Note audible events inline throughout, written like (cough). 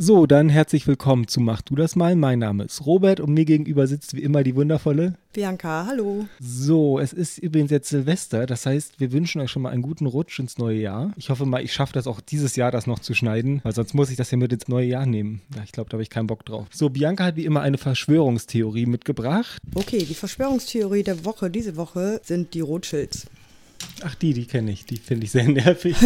So, dann herzlich willkommen zu Mach du das mal. Mein Name ist Robert und mir gegenüber sitzt wie immer die wundervolle Bianca. Hallo. So, es ist übrigens jetzt Silvester, das heißt, wir wünschen euch schon mal einen guten Rutsch ins neue Jahr. Ich hoffe mal, ich schaffe das auch dieses Jahr, das noch zu schneiden, weil sonst muss ich das ja mit ins neue Jahr nehmen. Ja, ich glaube, da habe ich keinen Bock drauf. So, Bianca hat wie immer eine Verschwörungstheorie mitgebracht. Okay, die Verschwörungstheorie der Woche, diese Woche, sind die Rothschilds. Ach, die, die kenne ich. Die finde ich sehr (laughs) nervig.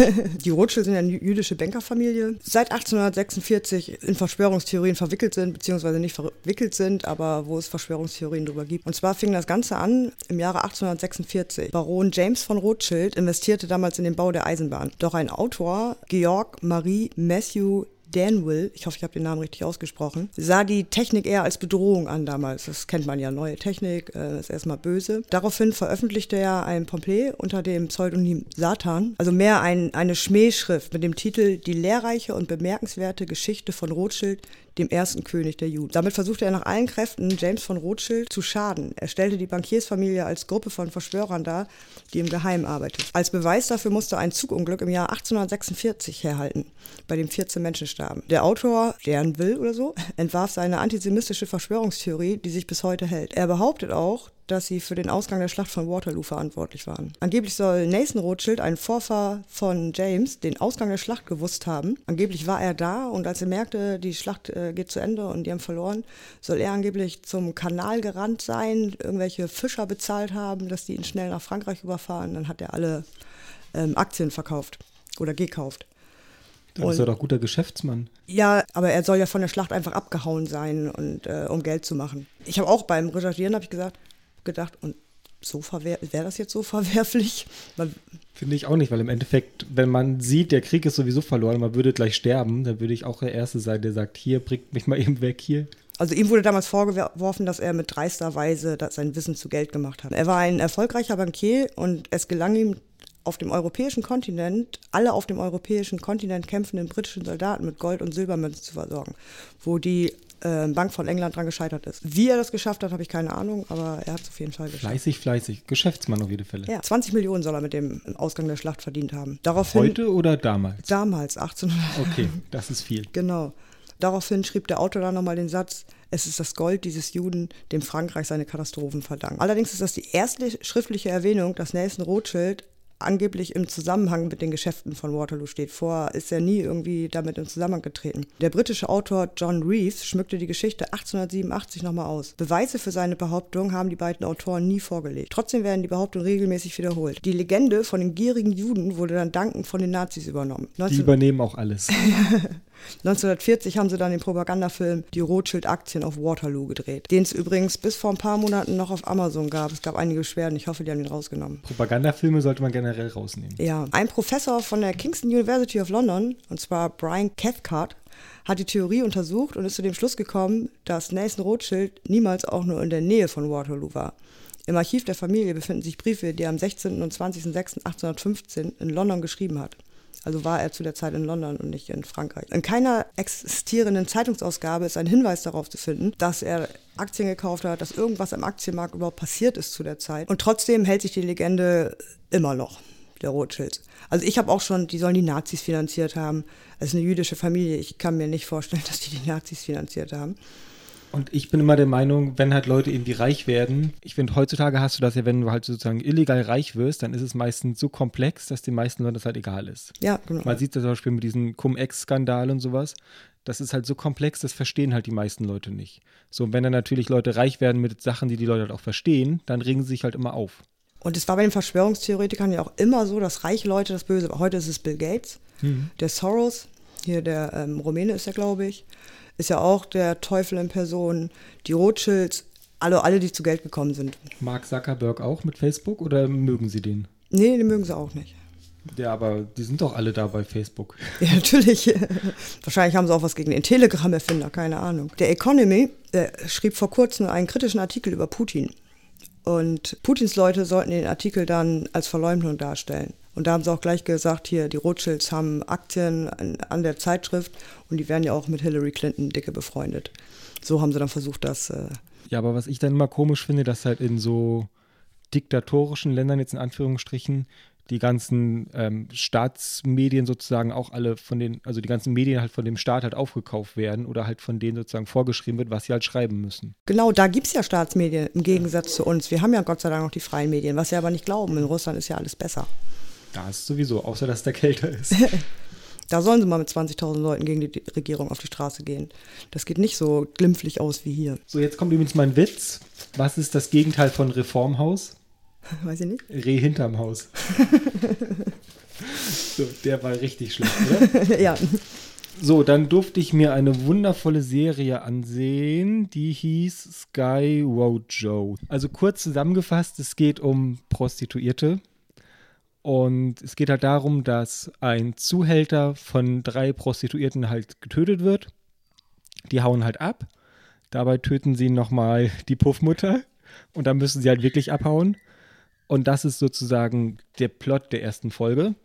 die Rothschild sind eine jüdische Bankerfamilie. Seit 1846 in Verschwörungstheorien verwickelt sind, beziehungsweise nicht verwickelt sind, aber wo es Verschwörungstheorien darüber gibt. Und zwar fing das Ganze an im Jahre 1846. Baron James von Rothschild investierte damals in den Bau der Eisenbahn. Doch ein Autor, Georg Marie Matthew Danville, ich hoffe, ich habe den Namen richtig ausgesprochen, sah die Technik eher als Bedrohung an damals. Das kennt man ja, neue Technik, äh, ist erstmal böse. Daraufhin veröffentlichte er ein Pamphlet unter dem Pseudonym Satan, also mehr ein, eine Schmähschrift mit dem Titel Die lehrreiche und bemerkenswerte Geschichte von Rothschild, dem ersten König der Juden. Damit versuchte er nach allen Kräften, James von Rothschild zu schaden. Er stellte die Bankiersfamilie als Gruppe von Verschwörern dar, die im Geheimen arbeiteten. Als Beweis dafür musste ein Zugunglück im Jahr 1846 herhalten, bei dem 14 Menschen starben. Der Autor, deren will oder so, (laughs) entwarf seine antisemitische Verschwörungstheorie, die sich bis heute hält. Er behauptet auch, dass sie für den Ausgang der Schlacht von Waterloo verantwortlich waren. Angeblich soll Nathan Rothschild, ein Vorfahr von James, den Ausgang der Schlacht gewusst haben. Angeblich war er da und als er merkte, die Schlacht äh, geht zu Ende und die haben verloren, soll er angeblich zum Kanal gerannt sein, irgendwelche Fischer bezahlt haben, dass die ihn schnell nach Frankreich überfahren. Dann hat er alle ähm, Aktien verkauft oder gekauft. Dann ist er doch guter Geschäftsmann. Ja, aber er soll ja von der Schlacht einfach abgehauen sein, und, äh, um Geld zu machen. Ich habe auch beim Recherchieren ich gesagt, gedacht, und so wäre das jetzt so (laughs) verwerflich? Finde ich auch nicht, weil im Endeffekt, wenn man sieht, der Krieg ist sowieso verloren, man würde gleich sterben, dann würde ich auch der Erste sein, der sagt, hier, bringt mich mal (laughs) eben weg, hier. Also ihm wurde damals vorgeworfen, dass er mit dreister Weise sein Wissen zu Geld gemacht hat. Er war ein erfolgreicher Bankier und es gelang ihm auf dem europäischen Kontinent, alle auf dem europäischen Kontinent kämpfenden britischen Soldaten mit Gold- und Silbermünzen zu versorgen, wo die äh, Bank von England dran gescheitert ist. Wie er das geschafft hat, habe ich keine Ahnung, aber er hat es auf jeden Fall geschafft. Fleißig, fleißig. Geschäftsmann auf jeden Fälle. Ja, 20 Millionen soll er mit dem Ausgang der Schlacht verdient haben. Daraufhin, Heute oder damals? Damals, 1800. (laughs) Okay, das ist viel. genau. Daraufhin schrieb der Autor dann nochmal den Satz, es ist das Gold dieses Juden, dem Frankreich seine Katastrophen verdankt. Allerdings ist das die erste schriftliche Erwähnung, dass Nelson Rothschild angeblich im Zusammenhang mit den Geschäften von Waterloo steht. Vorher ist er nie irgendwie damit in Zusammenhang getreten. Der britische Autor John Reeves schmückte die Geschichte 1887 nochmal aus. Beweise für seine Behauptung haben die beiden Autoren nie vorgelegt. Trotzdem werden die Behauptungen regelmäßig wiederholt. Die Legende von den gierigen Juden wurde dann dankend von den Nazis übernommen. 19 die übernehmen auch alles. (laughs) 1940 haben sie dann den Propagandafilm Die Rothschild-Aktien auf Waterloo gedreht, den es übrigens bis vor ein paar Monaten noch auf Amazon gab. Es gab einige Beschwerden, ich hoffe, die haben ihn rausgenommen. Propagandafilme sollte man generell rausnehmen. Ja, ein Professor von der Kingston University of London, und zwar Brian Cathcart, hat die Theorie untersucht und ist zu dem Schluss gekommen, dass Nathan Rothschild niemals auch nur in der Nähe von Waterloo war. Im Archiv der Familie befinden sich Briefe, die er am 16. und 20.06.1815 in London geschrieben hat. Also war er zu der Zeit in London und nicht in Frankreich. In keiner existierenden Zeitungsausgabe ist ein Hinweis darauf zu finden, dass er Aktien gekauft hat, dass irgendwas am Aktienmarkt überhaupt passiert ist zu der Zeit. Und trotzdem hält sich die Legende immer noch, der Rothschild. Also ich habe auch schon, die sollen die Nazis finanziert haben. Es ist eine jüdische Familie. Ich kann mir nicht vorstellen, (laughs) dass die die Nazis finanziert haben. Und ich bin immer der Meinung, wenn halt Leute irgendwie reich werden, ich finde, heutzutage hast du das ja, wenn du halt sozusagen illegal reich wirst, dann ist es meistens so komplex, dass den meisten Leuten das halt egal ist. Ja, genau. Man sieht das zum Beispiel mit diesem Cum-Ex-Skandal und sowas. Das ist halt so komplex, das verstehen halt die meisten Leute nicht. So, und wenn dann natürlich Leute reich werden mit Sachen, die die Leute halt auch verstehen, dann regen sie sich halt immer auf. Und es war bei den Verschwörungstheoretikern ja auch immer so, dass reiche Leute das Böse. Heute ist es Bill Gates, mhm. der Soros, hier der ähm, Rumäne ist er, glaube ich ist ja auch der Teufel in Person, die Rothschilds, alle, alle, die zu Geld gekommen sind. Mark Zuckerberg auch mit Facebook oder mögen Sie den? Nee, den mögen sie auch nicht. Ja, aber die sind doch alle da bei Facebook. (laughs) Ja, natürlich. (laughs) Wahrscheinlich haben sie auch was gegen den Telegram-Erfinder, keine Ahnung. Der Economy der schrieb vor kurzem einen kritischen Artikel über Putin. Und Putins Leute sollten den Artikel dann als Verleumdung darstellen. Und da haben sie auch gleich gesagt, hier, die Rothschilds haben Aktien an, an der Zeitschrift und die werden ja auch mit Hillary Clinton dicke befreundet. So haben sie dann versucht, das. Äh ja, aber was ich dann immer komisch finde, dass halt in so diktatorischen Ländern jetzt in Anführungsstrichen die ganzen ähm, Staatsmedien sozusagen auch alle von den, also die ganzen Medien halt von dem Staat halt aufgekauft werden oder halt von denen sozusagen vorgeschrieben wird, was sie halt schreiben müssen. Genau, da gibt es ja Staatsmedien im Gegensatz zu uns. Wir haben ja Gott sei Dank noch die freien Medien, was sie aber nicht glauben. In Russland ist ja alles besser. Da ist sowieso, außer dass der kälter ist. (laughs) da sollen sie mal mit 20.000 Leuten gegen die Regierung auf die Straße gehen. Das geht nicht so glimpflich aus wie hier. So, jetzt kommt übrigens mein Witz. Was ist das Gegenteil von Reformhaus? (laughs) Weiß ich nicht. Reh hinterm Haus. (laughs) so, der war richtig schlecht, oder? ja. So, dann durfte ich mir eine wundervolle Serie ansehen, die hieß Sky Road Joe. Also kurz zusammengefasst, es geht um Prostituierte. Und es geht halt darum, dass ein Zuhälter von drei Prostituierten halt getötet wird. Die hauen halt ab. Dabei töten sie nochmal die Puffmutter. Und dann müssen sie halt wirklich abhauen. Und das ist sozusagen der Plot der ersten Folge.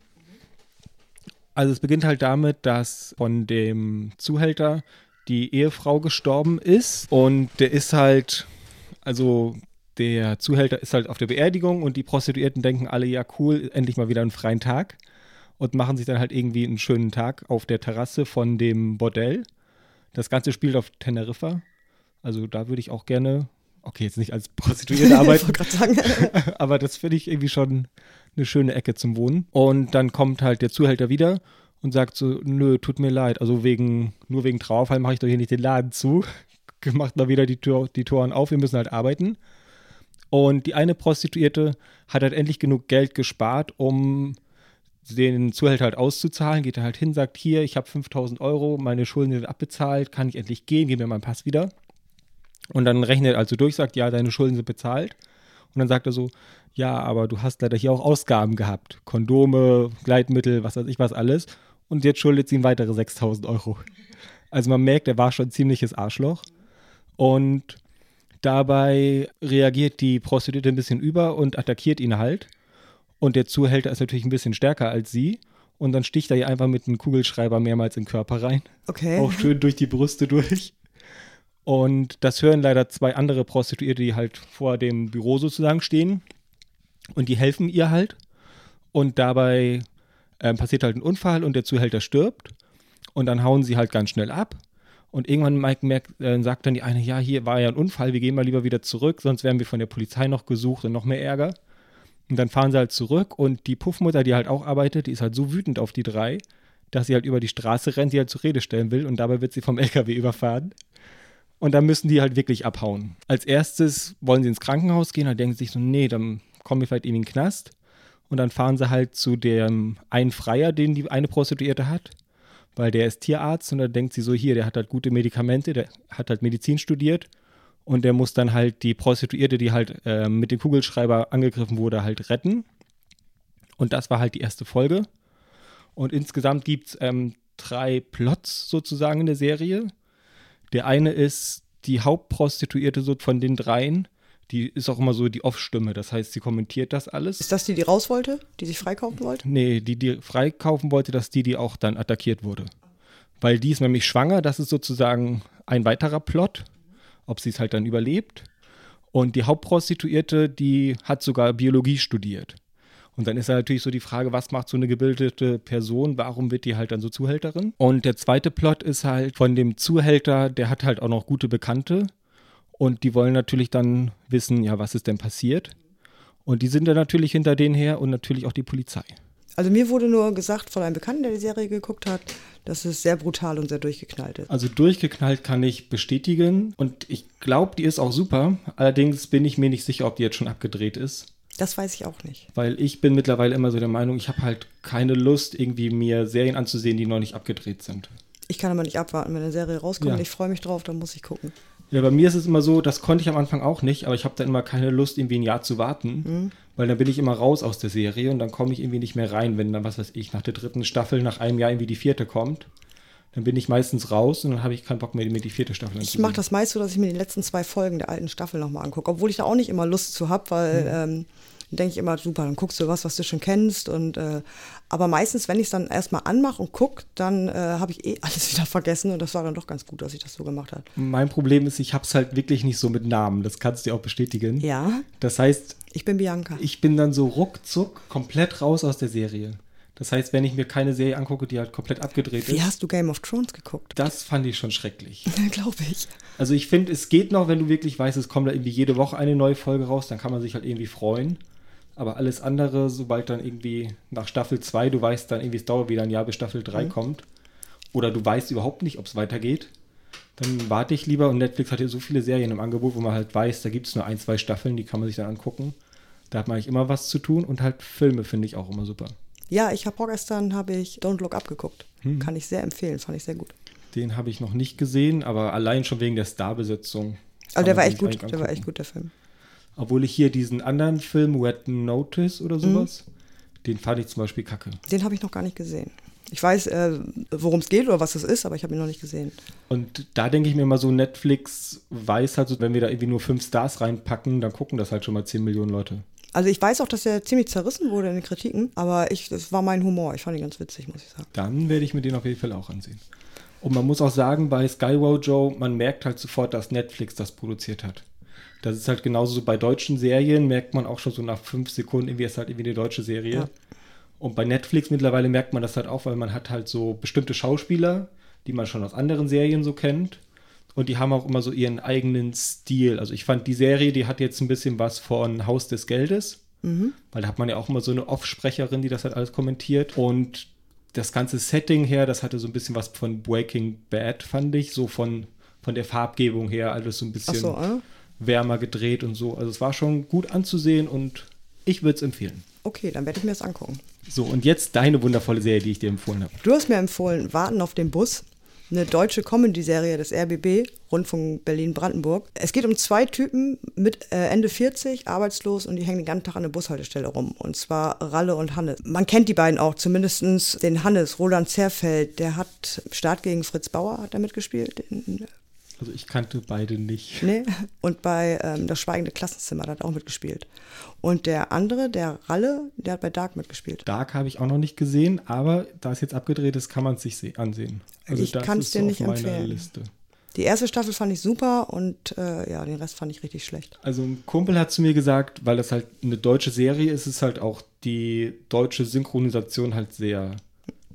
Also es beginnt halt damit, dass von dem Zuhälter die Ehefrau gestorben ist und der ist halt, also der Zuhälter ist halt auf der Beerdigung und die Prostituierten denken alle, ja cool, endlich mal wieder einen freien Tag und machen sich dann halt irgendwie einen schönen Tag auf der Terrasse von dem Bordell. Das Ganze spielt auf Teneriffa. Also da würde ich auch gerne okay, jetzt nicht als (laughs) Prostituierte arbeiten, (laughs) aber das finde ich irgendwie schon eine schöne Ecke zum Wohnen. Und dann kommt halt der Zuhälter wieder und sagt so, nö, tut mir leid, also wegen, nur wegen Trauerfall mache ich doch hier nicht den Laden zu. (laughs) Macht mal wieder die, Tür, die Toren auf, wir müssen halt arbeiten. Und die eine Prostituierte hat halt endlich genug Geld gespart, um den Zuhälter halt auszuzahlen. Geht er halt hin, sagt, hier, ich habe 5000 Euro, meine Schulden sind abbezahlt, kann ich endlich gehen, gib mir meinen Pass wieder. Und dann rechnet er also durch, sagt, ja, deine Schulden sind bezahlt. Und dann sagt er so, ja, aber du hast leider hier auch Ausgaben gehabt. Kondome, Gleitmittel, was weiß ich was alles. Und jetzt schuldet sie ihm weitere 6000 Euro. Also man merkt, er war schon ein ziemliches Arschloch. Und dabei reagiert die Prostituierte ein bisschen über und attackiert ihn halt. Und der Zuhälter ist natürlich ein bisschen stärker als sie. Und dann sticht er ihr einfach mit einem Kugelschreiber mehrmals in den Körper rein. Okay. Auch schön durch die Brüste durch. Und das hören leider zwei andere Prostituierte, die halt vor dem Büro sozusagen stehen. Und die helfen ihr halt. Und dabei ähm, passiert halt ein Unfall und der Zuhälter stirbt. Und dann hauen sie halt ganz schnell ab. Und irgendwann merkt, äh, sagt dann die eine, ja, hier war ja ein Unfall, wir gehen mal lieber wieder zurück, sonst werden wir von der Polizei noch gesucht und noch mehr Ärger. Und dann fahren sie halt zurück und die Puffmutter, die halt auch arbeitet, die ist halt so wütend auf die drei, dass sie halt über die Straße rennt, sie halt zur Rede stellen will und dabei wird sie vom (laughs) LKW überfahren. Und dann müssen die halt wirklich abhauen. Als erstes wollen sie ins Krankenhaus gehen, dann denken sie sich so, nee, dann kommen wir vielleicht in den Knast. Und dann fahren sie halt zu dem einen Freier, den die eine Prostituierte hat, weil der ist Tierarzt und dann denkt sie so, hier, der hat halt gute Medikamente, der hat halt Medizin studiert und der muss dann halt die Prostituierte, die halt äh, mit dem Kugelschreiber angegriffen wurde, halt retten. Und das war halt die erste Folge. Und insgesamt gibt es ähm, drei Plots sozusagen in der Serie. Der eine ist die Hauptprostituierte so von den dreien. Die ist auch immer so die Off-Stimme. Das heißt, sie kommentiert das alles. Ist das die, die raus wollte? Die sich freikaufen wollte? Nee, die, die freikaufen wollte, dass die, die auch dann attackiert wurde. Weil die ist nämlich schwanger. Das ist sozusagen ein weiterer Plot. Ob sie es halt dann überlebt. Und die Hauptprostituierte, die hat sogar Biologie studiert. Und dann ist ja natürlich so die Frage, was macht so eine gebildete Person? Warum wird die halt dann so Zuhälterin? Und der zweite Plot ist halt von dem Zuhälter, der hat halt auch noch gute Bekannte. Und die wollen natürlich dann wissen, ja, was ist denn passiert? Und die sind dann natürlich hinter denen her und natürlich auch die Polizei. Also mir wurde nur gesagt von einem Bekannten, der die Serie geguckt hat, dass es sehr brutal und sehr durchgeknallt ist. Also durchgeknallt kann ich bestätigen und ich glaube, die ist auch super. Allerdings bin ich mir nicht sicher, ob die jetzt schon abgedreht ist. Das weiß ich auch nicht. Weil ich bin mittlerweile immer so der Meinung, ich habe halt keine Lust, irgendwie mir Serien anzusehen, die noch nicht abgedreht sind. Ich kann aber nicht abwarten, wenn eine Serie rauskommt. Ja. Ich freue mich drauf, dann muss ich gucken. Ja, bei mir ist es immer so, das konnte ich am Anfang auch nicht, aber ich habe dann immer keine Lust, irgendwie ein Jahr zu warten, mhm. weil dann bin ich immer raus aus der Serie und dann komme ich irgendwie nicht mehr rein, wenn dann, was weiß ich, nach der dritten Staffel, nach einem Jahr irgendwie die vierte kommt. Dann bin ich meistens raus und dann habe ich keinen Bock mehr, mir die vierte Staffel anzusehen. Ich mache das meist so, dass ich mir die letzten zwei Folgen der alten Staffel nochmal angucke, obwohl ich da auch nicht immer Lust zu habe, weil mhm. ähm, Dann denke ich immer, super, dann guckst du was, was du schon kennst. Und, äh, aber meistens, wenn ich es dann erstmal anmache und gucke, dann äh, habe ich eh (laughs) alles wieder vergessen. Und das war dann doch ganz gut, dass ich das so gemacht habe. Mein Problem ist, ich habe es halt wirklich nicht so mit Namen. Das kannst du dir auch bestätigen. Ja. Das heißt, ich bin Bianca. Ich bin dann so ruckzuck komplett raus aus der Serie. Das heißt, wenn ich mir keine Serie angucke, die halt komplett abgedreht Wie ist. Wie hast du Game of Thrones geguckt? Das fand ich schon schrecklich. (laughs) Glaube ich. Also ich finde, es geht noch, wenn du wirklich weißt, es kommt da irgendwie jede Woche eine neue Folge raus, dann kann man sich halt irgendwie freuen. Aber alles andere, sobald dann irgendwie nach Staffel 2, du weißt dann irgendwie, es dauert wieder ein Jahr, bis Staffel 3 mhm. kommt, oder du weißt überhaupt nicht, ob es weitergeht, dann warte ich lieber. Und Netflix hat ja so viele Serien im Angebot, wo man halt weiß, da gibt es nur ein, zwei Staffeln, die kann man sich dann angucken. Da hat man eigentlich immer was zu tun und halt Filme finde ich auch immer super. Ja, ich habe vorgestern habe ich Don't Look Up geguckt. Hm. Kann ich sehr empfehlen, fand ich sehr gut. Den habe ich noch nicht gesehen, aber allein schon wegen der Starbesetzung. Also der war echt gut, der war echt gut, der Film. Obwohl ich hier diesen anderen Film, Wet Notice oder sowas, mhm. den fand ich zum Beispiel kacke. Den habe ich noch gar nicht gesehen. Ich weiß, äh, worum es geht oder was es ist, aber ich habe ihn noch nicht gesehen. Und da denke ich mir immer so, Netflix weiß halt so, wenn wir da irgendwie nur fünf Stars reinpacken, dann gucken das halt schon mal 10 Millionen Leute. Also ich weiß auch, dass er ziemlich zerrissen wurde in den Kritiken, aber ich, das war mein Humor. Ich fand ihn ganz witzig, muss ich sagen. Dann werde ich mir den auf jeden Fall auch ansehen. Und man muss auch sagen, bei Skyrow Joe, man merkt halt sofort, dass Netflix das produziert hat. Das ist halt genauso so bei deutschen Serien, merkt man auch schon so nach fünf Sekunden, irgendwie ist halt irgendwie eine deutsche Serie. Ja. Und bei Netflix mittlerweile merkt man das halt auch, weil man hat halt so bestimmte Schauspieler, die man schon aus anderen Serien so kennt. Und die haben auch immer so ihren eigenen Stil. Also ich fand die Serie, die hat jetzt ein bisschen was von Haus des Geldes. Mhm. Weil da hat man ja auch immer so eine Off-Sprecherin, die das halt alles kommentiert. Und das ganze Setting her, das hatte so ein bisschen was von Breaking Bad, fand ich. So von, von der Farbgebung her, alles so ein bisschen so, äh? Wärmer gedreht und so. Also es war schon gut anzusehen und ich würde es empfehlen. Okay, dann werde ich mir das angucken. So, und jetzt deine wundervolle Serie, die ich dir empfohlen habe. Du hast mir empfohlen, Warten auf den Bus eine deutsche Comedy-Serie des RBB, Rundfunk Berlin-Brandenburg. Es geht um zwei Typen mit äh, Ende 40, arbeitslos und die hängen den ganzen Tag an der Bushaltestelle rum. Und zwar Ralle und Hannes. Man kennt die beiden auch, zumindest den Hannes, Roland Zerfeld. Der hat Start gegen Fritz Bauer hat er mitgespielt, in also ich kannte beide nicht. Nee. Und bei ähm, Das Schweigende Klassenzimmer, da hat er auch mitgespielt. Und der andere, der Ralle, der hat bei Dark mitgespielt. Dark habe ich auch noch nicht gesehen, aber da es jetzt abgedreht ist, kann man es sich ansehen. Also ich kann es dir nicht empfehlen. Liste. Die erste Staffel fand ich super und äh, ja, den Rest fand ich richtig schlecht. Also ein Kumpel hat zu mir gesagt, weil das halt eine deutsche Serie ist, ist halt auch die deutsche Synchronisation halt sehr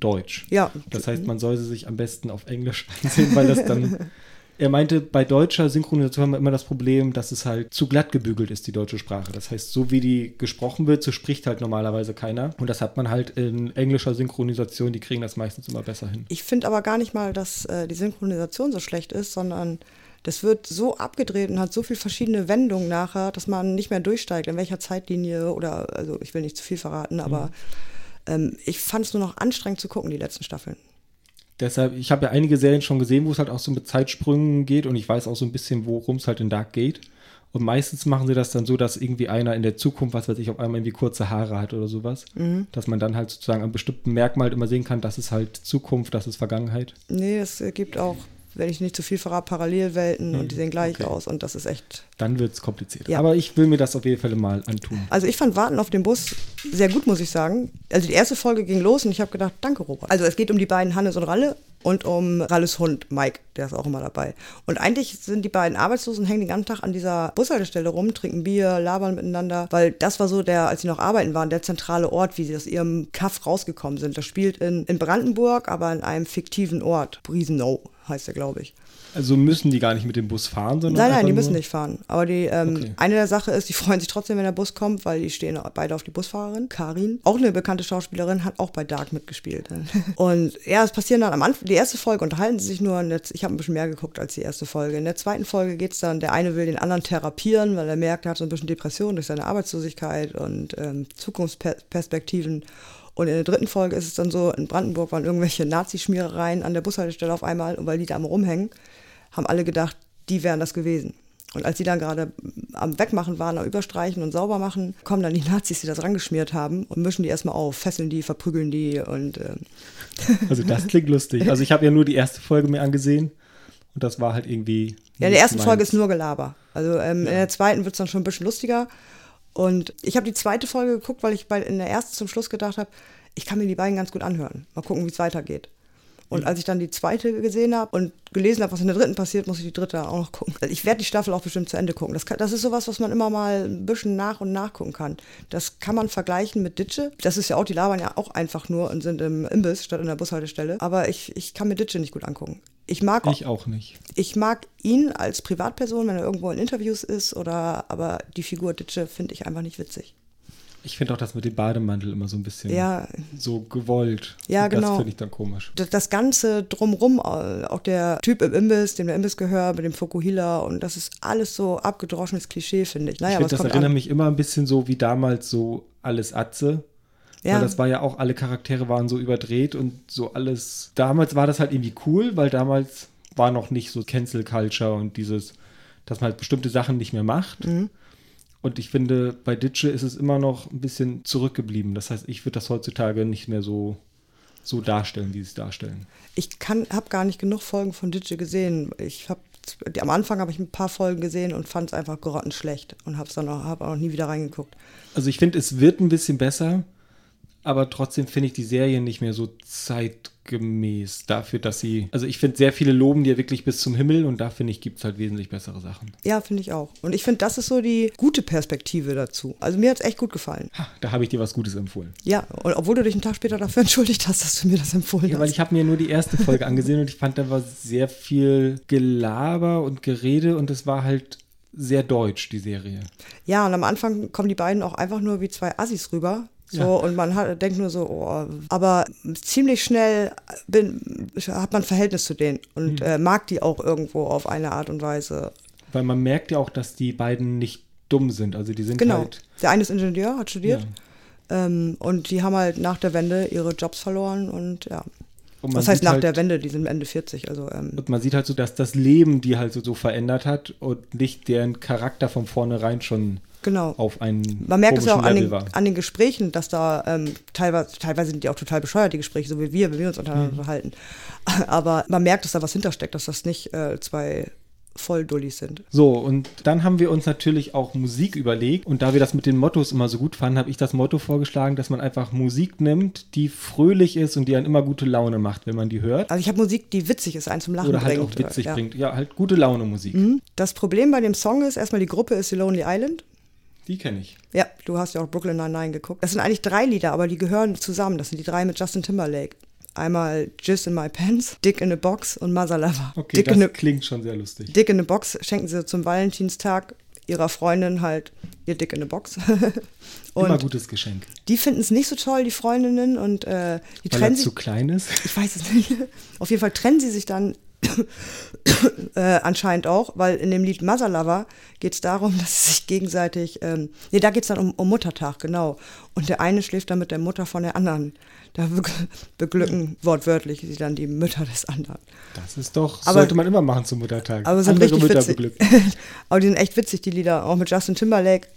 deutsch. Ja. Das heißt, man soll sie sich am besten auf Englisch (laughs) ansehen, weil das dann (laughs) Er meinte, bei deutscher Synchronisation haben wir immer das Problem, dass es halt zu glatt gebügelt ist, die deutsche Sprache. Das heißt, so wie die gesprochen wird, so spricht halt normalerweise keiner. Und das hat man halt in englischer Synchronisation, die kriegen das meistens immer besser hin. Ich finde aber gar nicht mal, dass äh, die Synchronisation so schlecht ist, sondern das wird so abgedreht und hat so viele verschiedene Wendungen nachher, dass man nicht mehr durchsteigt, in welcher Zeitlinie oder, also ich will nicht zu viel verraten, aber mhm. ähm, ich fand es nur noch anstrengend zu gucken, die letzten Staffeln. Deshalb, ich habe ja einige Serien schon gesehen, wo es halt auch so mit Zeitsprüngen geht und ich weiß auch so ein bisschen, worum es halt in Dark geht. Und meistens machen sie das dann so, dass irgendwie einer in der Zukunft, was weiß ich, auf einmal irgendwie kurze Haare hat oder sowas. Mhm. Dass man dann halt sozusagen an bestimmten Merkmalen immer sehen kann, das ist halt Zukunft, das ist Vergangenheit. Nee, es gibt auch wenn ich nicht zu viel verrate, Parallelwelten mhm. und die sehen gleich okay. aus und das ist echt. Dann wird es kompliziert. Ja. Aber ich will mir das auf jeden Fall mal antun. Also ich fand Warten auf den Bus sehr gut, muss ich sagen. Also die erste Folge ging los und ich habe gedacht, danke Robert. Also es geht um die beiden Hannes und Ralle und um Ralles Hund Mike, der ist auch immer dabei. Und eigentlich sind die beiden Arbeitslosen, hängen den ganzen Tag an dieser Bushaltestelle rum, trinken Bier, labern miteinander, weil das war so der, als sie noch arbeiten waren, der zentrale Ort, wie sie aus ihrem Kaff rausgekommen sind. Das spielt in, in Brandenburg, aber in einem fiktiven Ort, Briesenow heißt er, glaube ich. Also müssen die gar nicht mit dem Bus fahren, sondern. Nein, nein, die müssen nicht fahren. Aber die ähm, okay. eine der Sache ist, die freuen sich trotzdem, wenn der Bus kommt, weil die stehen beide auf die Busfahrerin. Karin, auch eine bekannte Schauspielerin, hat auch bei Dark mitgespielt. (laughs) Und ja, es passieren dann am Anfang, die erste Folge unterhalten sie sich nur. ich habe ein bisschen mehr geguckt als die erste Folge. In der zweiten Folge geht es dann, der eine will den anderen therapieren, weil er merkt, er hat so ein bisschen Depression durch seine Arbeitslosigkeit und ähm, Zukunftsperspektiven. Und in der dritten Folge ist es dann so, in Brandenburg waren irgendwelche Nazischmierereien an der Bushaltestelle auf einmal, und weil die da am rumhängen, haben alle gedacht, die wären das gewesen. Und als sie dann gerade am Wegmachen waren, am Überstreichen und sauber machen, kommen dann die Nazis, die das rangeschmiert haben und mischen die erstmal auf, fesseln die, verprügeln die und. Äh (laughs) also das klingt lustig. Also ich habe ja nur die erste Folge mir angesehen und das war halt irgendwie. Ja, in der ersten Folge ist nur Gelaber. Also ähm, ja. in der zweiten wird es dann schon ein bisschen lustiger. Und ich habe die zweite Folge geguckt, weil ich bei, in der ersten zum Schluss gedacht habe, ich kann mir die beiden ganz gut anhören. Mal gucken, wie es weitergeht. Und mhm. als ich dann die zweite gesehen habe und gelesen habe, was in der dritten passiert, muss ich die dritte auch noch gucken. Ich werde die Staffel auch bestimmt zu Ende gucken. Das, kann, das ist sowas, was man immer mal ein bisschen nach und nach gucken kann. Das kann man vergleichen mit Ditsche. Das ist ja auch, die labern ja auch einfach nur und sind im Imbiss statt in der Bushaltestelle. Aber ich, ich kann mir Ditsche nicht gut angucken. Ich mag ich auch nicht. Ich mag ihn als Privatperson, wenn er irgendwo in Interviews ist, oder aber die Figur Ditsche finde ich einfach nicht witzig. Ich finde auch das mit dem Bademantel immer so ein bisschen ja. so gewollt. Ja, Und genau. Das finde ich dann komisch. Das, das, Ganze drumrum, auch der Typ im Imbiss, dem der Imbiss gehört, mit dem Fokuhila und das ist alles so abgedroschenes Klischee, finde ich. Naja, ich finde, das erinnert an. mich immer ein bisschen so wie damals so alles Atze. Ja. Weil das war ja auch, alle Charaktere waren so überdreht und so alles. Damals war das halt irgendwie cool, weil damals war noch nicht so Cancel Culture und dieses, dass man halt bestimmte Sachen nicht mehr macht. Mhm. Und ich finde, bei Ditsche ist es immer noch ein bisschen zurückgeblieben. Das heißt, ich würde das heutzutage nicht mehr so, so darstellen, wie sie es darstellen. Ich habe gar nicht genug Folgen von Ditsche gesehen. Ich habe am Anfang habe ich ein paar Folgen gesehen und fand es einfach grottenschlecht und habe es dann auch, hab auch nie wieder reingeguckt. Also ich finde, es wird ein bisschen besser, aber trotzdem finde ich die Serie nicht mehr so zeitgemäß dafür, dass sie. Also ich finde, sehr viele loben dir wirklich bis zum Himmel und da finde ich, gibt es halt wesentlich bessere Sachen. Ja, finde ich auch. Und ich finde, das ist so die gute Perspektive dazu. Also mir hat es echt gut gefallen. Ha, da habe ich dir was Gutes empfohlen. Ja, und obwohl du dich einen Tag später dafür (laughs) entschuldigt hast, dass du mir das empfohlen ja, hast. Weil ich habe mir nur die erste Folge (laughs) angesehen und ich fand, da war sehr viel Gelaber und Gerede und es war halt sehr deutsch, die Serie. Ja, und am Anfang kommen die beiden auch einfach nur wie zwei Assis rüber. So, ja. und man hat, denkt nur so, oh, aber ziemlich schnell bin, hat man Verhältnis zu denen und mhm. äh, mag die auch irgendwo auf eine Art und Weise. Weil man merkt ja auch, dass die beiden nicht dumm sind. Also die sind genau. halt. Der eine ist Ingenieur, hat studiert. Ja. Ähm, und die haben halt nach der Wende ihre Jobs verloren und ja. Und Was heißt nach halt, der Wende? Die sind Ende 40. Also, ähm, und man sieht halt so, dass das Leben die halt so, so verändert hat und nicht deren Charakter von vornherein schon genau. auf einen Man merkt es ja auch an den, an den, Gesprächen, dass da ähm, teilweise, teilweise sind die auch total bescheuert, die Gespräche, so wie wir, wenn wir uns untereinander mhm. unterhalten. (laughs) Aber man merkt, dass da was hintersteckt, dass das nicht äh, zwei Volldullis sind. So, und dann haben wir uns natürlich auch Musik überlegt. Und da wir das mit den Mottos immer so gut fanden, habe ich das Motto vorgeschlagen, dass man einfach Musik nimmt, die fröhlich ist und die einen immer gute Laune macht, wenn man die hört. Also ich habe Musik, die witzig ist, einen zum Lachen Oder halt bringt. auch witzig ja. bringt. Ja, halt gute Laune Musik. Mhm. Das Problem bei dem Song ist, erstmal die Gruppe ist The Lonely Island. Die kenne ich. Ja, du hast ja auch Brooklyn Nine-Nine geguckt. Das sind eigentlich drei Lieder, aber die gehören zusammen. Das sind die drei mit Justin Timberlake. Einmal Jizz in My Pants, Dick in a Box und Mother Lover. Okay, Dick das a, klingt schon sehr lustig. Dick in a Box schenken sie zum Valentinstag ihrer Freundin halt ihr Dick in a Box. (laughs) und Immer gutes Geschenk. Die finden es nicht so toll, die Freundinnen, und äh, die Weil trennen sich. zu klein ist? Ich weiß es nicht. (laughs) Auf jeden Fall trennen sie sich dann (coughs) äh, anscheinend auch, weil in dem Lied Mother Lover geht es darum, (laughs) dass sie sich gegenseitig, ähm, nee, da geht es dann um, um, Muttertag, genau. Und der eine schläft dann mit der Mutter von der anderen. Da (laughs) beglücken wortwörtlich sie dann die Mütter des anderen. Das ist doch, aber, sollte man immer machen zum Muttertag. Aber sind Andere Mütter witzig. beglücken. (laughs) aber die sind echt witzig, die Lieder. Auch mit Justin Timberlake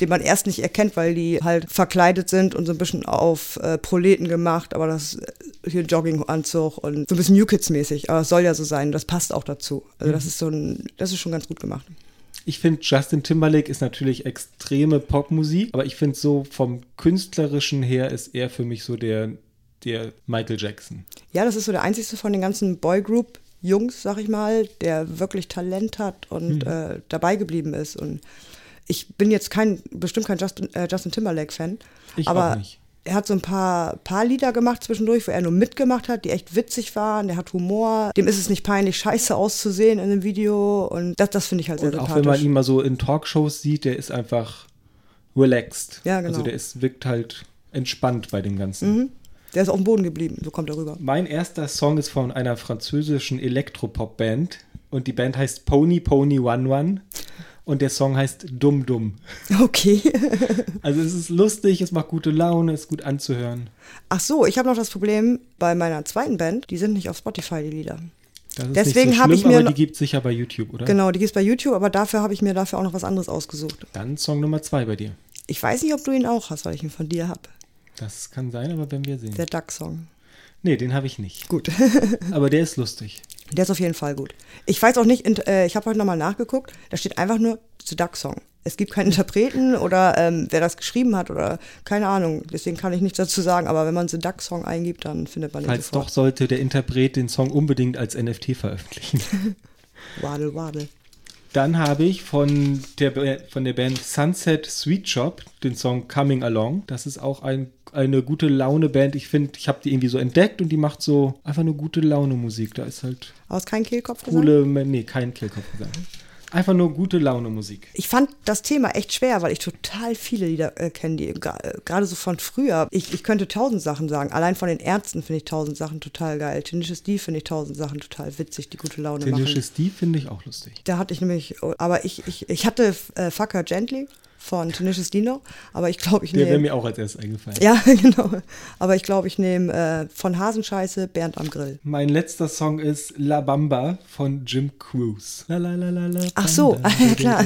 den man erst nicht erkennt, weil die halt verkleidet sind und so ein bisschen auf äh, Proleten gemacht, aber das äh, hier Jogginganzug und so ein bisschen New Kids mäßig, aber es soll ja so sein, das passt auch dazu. Also mhm. das ist so ein, das ist schon ganz gut gemacht. Ich finde, Justin Timberlake ist natürlich extreme Popmusik, aber ich finde so vom künstlerischen her ist er für mich so der, der Michael Jackson. Ja, das ist so der einzigste von den ganzen Boygroup Jungs, sag ich mal, der wirklich Talent hat und mhm. äh, dabei geblieben ist und ich bin jetzt kein, bestimmt kein Justin, äh, Justin Timberlake-Fan. Ich aber auch nicht. Er hat so ein paar, paar Lieder gemacht zwischendurch, wo er nur mitgemacht hat, die echt witzig waren. Der hat Humor. Dem ist es nicht peinlich, scheiße auszusehen in dem Video. Und das, das finde ich halt sehr und sympathisch. Auch wenn man ihn mal so in Talkshows sieht, der ist einfach relaxed. Ja, genau. Also der ist, wirkt halt entspannt bei dem Ganzen. Mhm. Der ist auf dem Boden geblieben, so kommt er rüber. Mein erster Song ist von einer französischen Elektropop-Band und die Band heißt Pony Pony One One und der Song heißt Dumm Dumm. Okay. also es ist lustig, es macht gute Laune, es ist gut anzuhören. Ach so, ich habe noch das Problem bei meiner zweiten Band, die sind nicht auf Spotify, die Lieder. Das ist Deswegen so habe ich mir. Aber die gibt es sicher bei YouTube, oder? Genau, die gibt es bei YouTube, aber dafür habe ich mir dafür auch noch was anderes ausgesucht. Dann Song Nummer zwei bei dir. Ich weiß nicht, ob du ihn auch hast, weil ich ihn von dir habe. Das kann sein, aber wenn wir sehen. Der Duck-Song. Nee, den habe ich nicht. Gut. aber der ist lustig. (laughs) Der ist auf jeden Fall gut. Ich weiß auch nicht, äh, ich habe heute nochmal nachgeguckt, da steht einfach nur The Duck Song. Es gibt keinen Interpreten oder ähm, wer das geschrieben hat oder keine Ahnung. Deswegen kann ich nichts dazu sagen. Aber wenn man The Duck Song eingibt, dann findet man den Falls sofort. doch, sollte der Interpret den Song unbedingt als NFT veröffentlichen. (laughs) Wadel, wadel. Dann habe ich von der, von der Band Sunset Sweet Shop den Song Coming Along. Das ist auch ein, eine gute Laune-Band. Ich finde, ich habe die irgendwie so entdeckt und die macht so einfach nur gute Laune-Musik. Da ist halt ist kein Kehlkopf coole, nee, kein Kehlkopfgesang. Einfach nur gute Laune-Musik. Ich fand das Thema echt schwer, weil ich total viele Lieder äh, kenne, die äh, gerade so von früher. Ich, ich könnte tausend Sachen sagen. Allein von den Ärzten finde ich tausend Sachen total geil. Tenacious D finde ich tausend Sachen total witzig, die gute Laune machen. Tenacious D finde ich auch lustig. Da hatte ich nämlich, aber ich, ich, ich hatte äh, Fucker Gently von Tenacious D noch, aber ich glaube, ich Der wäre nehme. mir auch als erstes eingefallen. Ja, (laughs) genau. Aber ich glaube, ich nehme äh, von Hasenscheiße Bernd am Grill. Mein letzter Song ist La Bamba von Jim Cruise. La, la, la, Ach so, (laughs) klar.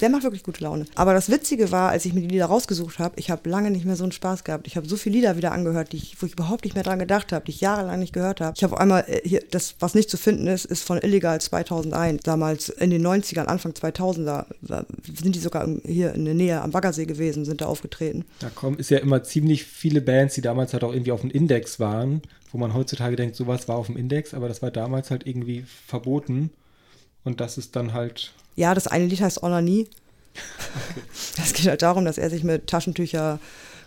Der macht wirklich gute Laune. Aber das Witzige war, als ich mir die Lieder rausgesucht habe, ich habe lange nicht mehr so einen Spaß gehabt. Ich habe so viele Lieder wieder angehört, die ich, wo ich überhaupt nicht mehr dran gedacht habe, die ich jahrelang nicht gehört habe. Ich habe auf einmal, äh, hier, das, was nicht zu finden ist, ist von Illegal 2001. Damals in den 90ern, Anfang 2000er, war- sind die sogar im- hier in der Nähe am Baggersee gewesen, sind da aufgetreten. Da kommen ist ja immer ziemlich viele Bands, die damals halt auch irgendwie auf dem Index waren, wo man heutzutage denkt, sowas war auf dem Index, aber das war damals halt irgendwie verboten. Und das ist dann halt. Ja, das eine Lied heißt Honor Nie. (laughs) Das geht halt darum, dass er sich mit Taschentücher,